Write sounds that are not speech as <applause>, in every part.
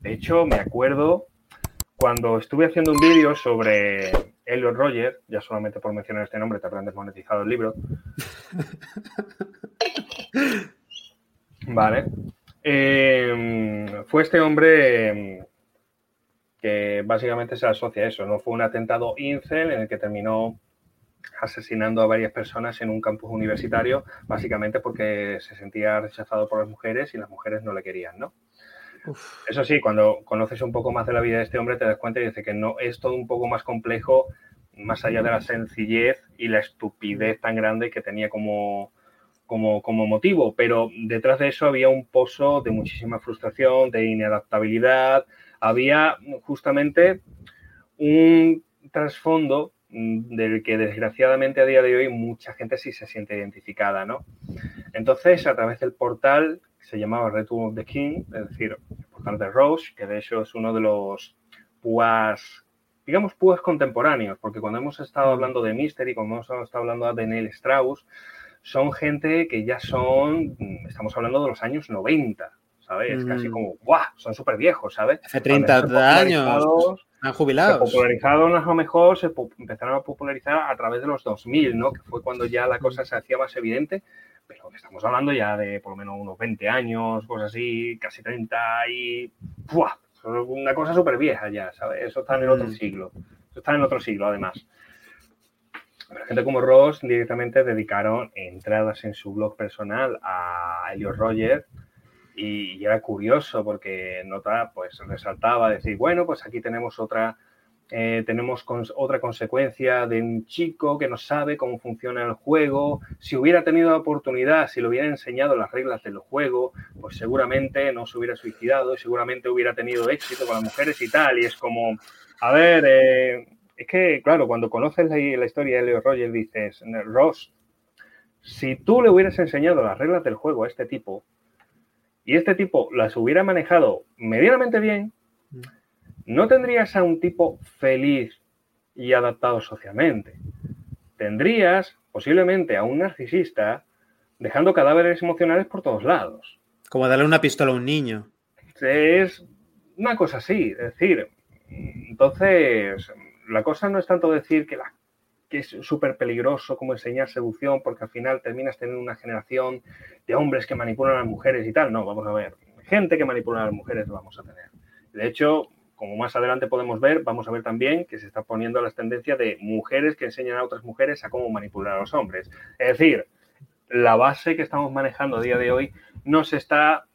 De hecho, me acuerdo cuando estuve haciendo un vídeo sobre Elliot Roger, ya solamente por mencionar este nombre te habrán desmonetizado el libro. vale. Em, fue este hombre em, que básicamente se asocia a eso, ¿no? Fue un atentado incel en el que terminó asesinando a varias personas en un campus universitario, básicamente porque se sentía rechazado por las mujeres y las mujeres no le querían, ¿no? Eso sí, cuando conoces un poco más de la vida de este hombre te das cuenta y dice que no es todo un poco más complejo, más allá de la sencillez y la estupidez tan grande que tenía como, como, como motivo, pero detrás de eso había un pozo de muchísima frustración, de inadaptabilidad, había justamente un trasfondo del que desgraciadamente a día de hoy mucha gente sí se siente identificada, ¿no? Entonces, a través del portal que se llamaba Return of the King, es decir, el portal de Rose, que de hecho es uno de los púas, digamos, púas contemporáneos, porque cuando hemos estado hablando de Mystery, cuando hemos estado hablando de Neil Strauss, son gente que ya son, estamos hablando de los años 90, ¿sabes? Casi mm. como, ¡guau! Son súper viejos, ¿sabes? Hace 30 años. Han jubilado. Popularizaron a lo mejor, se empezaron a popularizar a través de los 2000, ¿no? Que fue cuando ya la cosa se hacía más evidente, pero estamos hablando ya de por lo menos unos 20 años, cosas así, casi 30 y... ¡buah! Una cosa súper vieja ya, ¿sabes? Eso está en el otro mm. siglo. Eso está en otro siglo, además. La gente como Ross directamente dedicaron entradas en su blog personal a Elliot Roger y, era curioso porque nota, pues resaltaba decir, bueno, pues aquí tenemos otra, eh, tenemos otra consecuencia de un chico que no sabe cómo funciona el juego. Si hubiera tenido la oportunidad, si le hubiera enseñado las reglas del juego, pues seguramente no se hubiera suicidado y seguramente hubiera tenido éxito con las mujeres y tal. Y es como, a ver, eh, es que, claro, cuando conoces la, la historia de Leo Rogers, dices, Ross, si tú le hubieras enseñado las reglas del juego a este tipo, y este tipo las hubiera manejado medianamente bien, mm. No tendrías a un tipo feliz y adaptado socialmente. Tendrías posiblemente a un narcisista dejando cadáveres emocionales por todos lados. Como darle una pistola a un niño. Es una cosa así, es decir, entonces la cosa no es tanto decir que la que es súper peligroso como enseñar seducción, porque al final terminas teniendo una generación de hombres que manipulan a las mujeres y tal. No, vamos a ver, gente que manipula a las mujeres lo vamos a tener. De hecho, como más adelante podemos ver, vamos a ver también que se está poniendo las tendencias de mujeres que enseñan a otras mujeres a cómo manipular a los hombres. Es decir, la base que estamos manejando a día de hoy no se está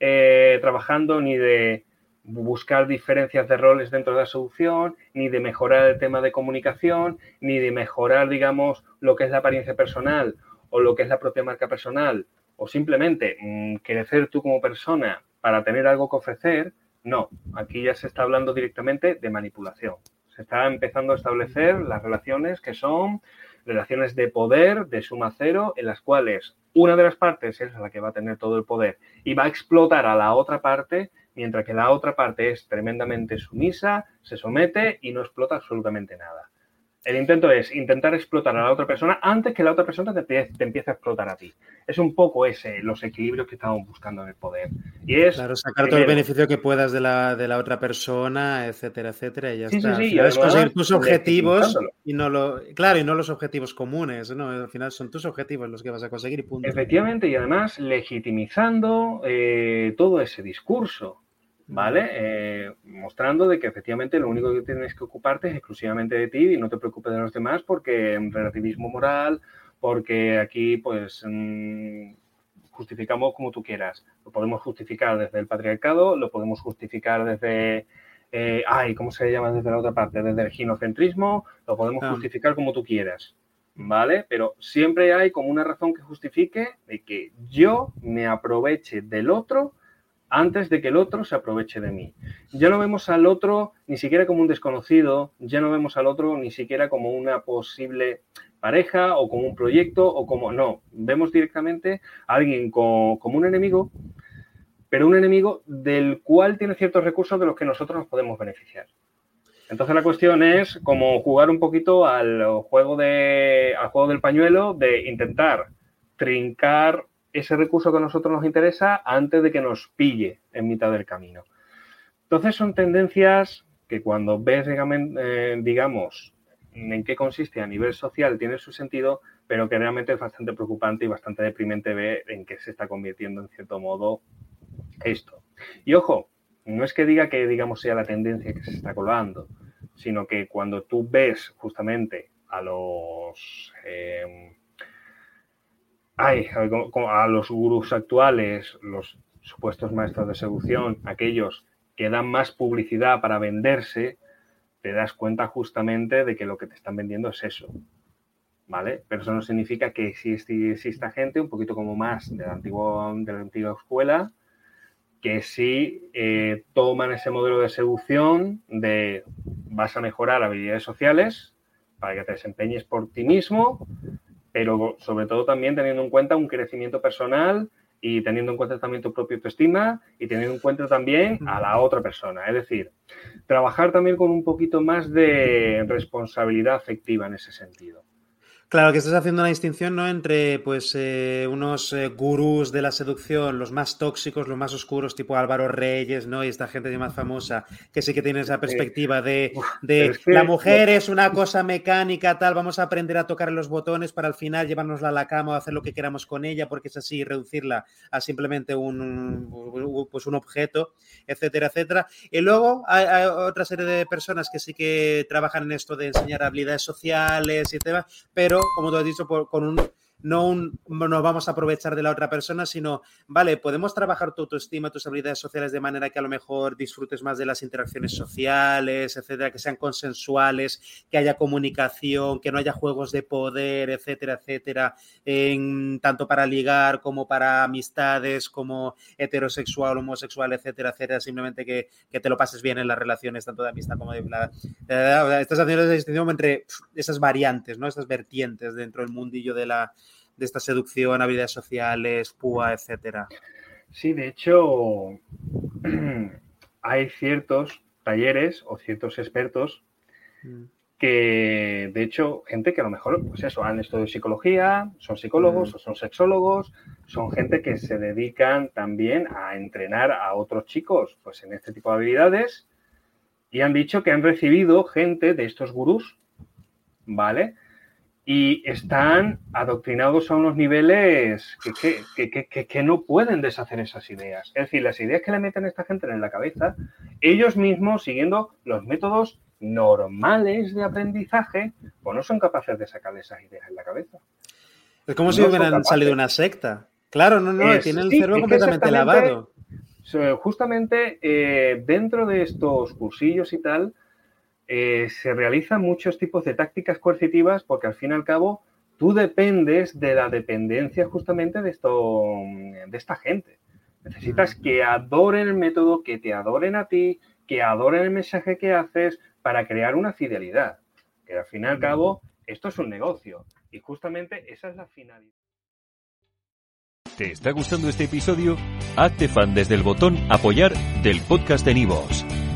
eh, trabajando ni de buscar diferencias de roles dentro de la solución, ni de mejorar el tema de comunicación, ni de mejorar, digamos, lo que es la apariencia personal o lo que es la propia marca personal, o simplemente mm, crecer tú como persona para tener algo que ofrecer. No, aquí ya se está hablando directamente de manipulación. Se está empezando a establecer las relaciones que son relaciones de poder, de suma cero, en las cuales una de las partes es la que va a tener todo el poder y va a explotar a la otra parte mientras que la otra parte es tremendamente sumisa, se somete y no explota absolutamente nada. El intento es intentar explotar a la otra persona antes que la otra persona te, empiece a explotar a ti. Es un poco ese, los equilibrios que estamos buscando en el poder. Y es, claro, sacar todo el beneficio que puedas de la, de la otra persona, etcétera, etcétera, y ya está. Sí, sí, es conseguir tus objetivos y no lo, claro, y no los objetivos comunes, ¿no? Al final son tus objetivos los que vas a conseguir y punto. Efectivamente, y además legitimizando eh, todo ese discurso. ¿Vale? Eh, mostrando de que efectivamente lo único que tienes que ocuparte es exclusivamente de ti y no te preocupes de los demás porque en relativismo moral, porque aquí pues mm, justificamos como tú quieras. Lo podemos justificar desde el patriarcado, lo podemos justificar desde... Eh, ay, ¿cómo se llama desde la otra parte? Desde el ginocentrismo, lo podemos ah. justificar como tú quieras. ¿Vale? Pero siempre hay como una razón que justifique de que yo me aproveche del otro antes de que el otro se aproveche de mí. Ya no vemos al otro ni siquiera como un desconocido, ya no vemos al otro ni siquiera como una posible pareja o como un proyecto o como no, vemos directamente a alguien como, un enemigo, pero un enemigo del cual tiene ciertos recursos de los que nosotros nos podemos beneficiar. Entonces la cuestión es como jugar un poquito al juego, de, al juego del pañuelo de intentar trincar ese recurso que a nosotros nos interesa antes de que nos pille en mitad del camino. Entonces son tendencias que cuando ves, eh, digamos, en qué consiste a nivel social tiene su sentido, pero que realmente es bastante preocupante y bastante deprimente ver en qué se está convirtiendo en cierto modo esto. Y ojo, no es que diga que digamos sea la tendencia que se está colando, sino que cuando tú ves justamente a los eh, a los gurús actuales, los supuestos maestros de seducción, aquellos que dan más publicidad para venderse, te das cuenta justamente de que lo que te están vendiendo es eso. ¿Vale? Pero eso no significa que exista gente un poquito como más de la, antigua, de la antigua escuela, que sí eh, toman ese modelo de seducción de vas a mejorar habilidades sociales para que te desempeñes por ti mismo, pero sobre todo también teniendo en cuenta un crecimiento personal y teniendo en cuenta también tu propia autoestima y teniendo en cuenta también a la otra persona. Es decir, trabajar también con un poquito más de responsabilidad afectiva en ese sentido. Claro, que estás haciendo una distinción ¿no? entre pues, eh, unos eh, gurús de la seducción, los más tóxicos, los más oscuros, tipo Álvaro Reyes, ¿no? Y esta gente más famosa, que sí que tiene esa perspectiva de, la mujer es una cosa mecánica, tal, vamos a aprender a tocar los botones para al final llevárnosla a la cama o hacer lo que queramos con ella, porque es así, reducirla a simplemente un, pues un objeto, etcétera, etcétera. Y luego hay, hay, otra serie de personas que sí que trabajan en esto de enseñar habilidades sociales y demás, pero como tú has dicho, con un no nos vamos a aprovechar de la otra persona, sino, vale, podemos trabajar tu autoestima, tus habilidades sociales de manera que a lo mejor disfrutes más de las interacciones sociales, etcétera, que sean consensuales, que haya comunicación, que no haya juegos de poder, etcétera, etcétera, en, tanto para ligar como para amistades, como heterosexual, homosexual, etcétera, etcétera, simplemente que, te lo pases bien en las relaciones, tanto de amistad como de... La, estás haciendo esa distinción entre esas variantes, ¿no? Vertientes dentro del mundillo de la de esta seducción, habilidades sociales, púa, etcétera. Sí, de hecho, <clears throat> hay ciertos talleres o ciertos expertos mm. que, de hecho, gente que a lo mejor, pues eso, han estudiado psicología, son psicólogos mm. o son sexólogos, son gente que se dedican también a entrenar a otros chicos, pues en este tipo de habilidades, y han dicho que han recibido gente de estos gurús, ¿vale? Y están adoctrinados a unos niveles que, no pueden deshacer esas ideas. Es decir, las ideas que le meten a esta gente en la cabeza, ellos mismos, siguiendo los métodos normales de aprendizaje, pues no son capaces de sacar esas ideas en la cabeza. Es como si hubieran salido una secta. Claro, no, no, tienen el cerebro completamente lavado. Justamente eh, dentro de estos cursillos y tal, eh, se realizan muchos tipos de tácticas coercitivas porque al fin y al cabo tú dependes de la dependencia justamente de, esto, de esta gente. Necesitas que adoren el método, que te adoren a ti, que adoren el mensaje que haces para crear una fidelidad. Que al fin y al cabo esto es un negocio y justamente esa es la finalidad. ¿Te está gustando este episodio? Hazte fan desde el botón apoyar del podcast de Nivos.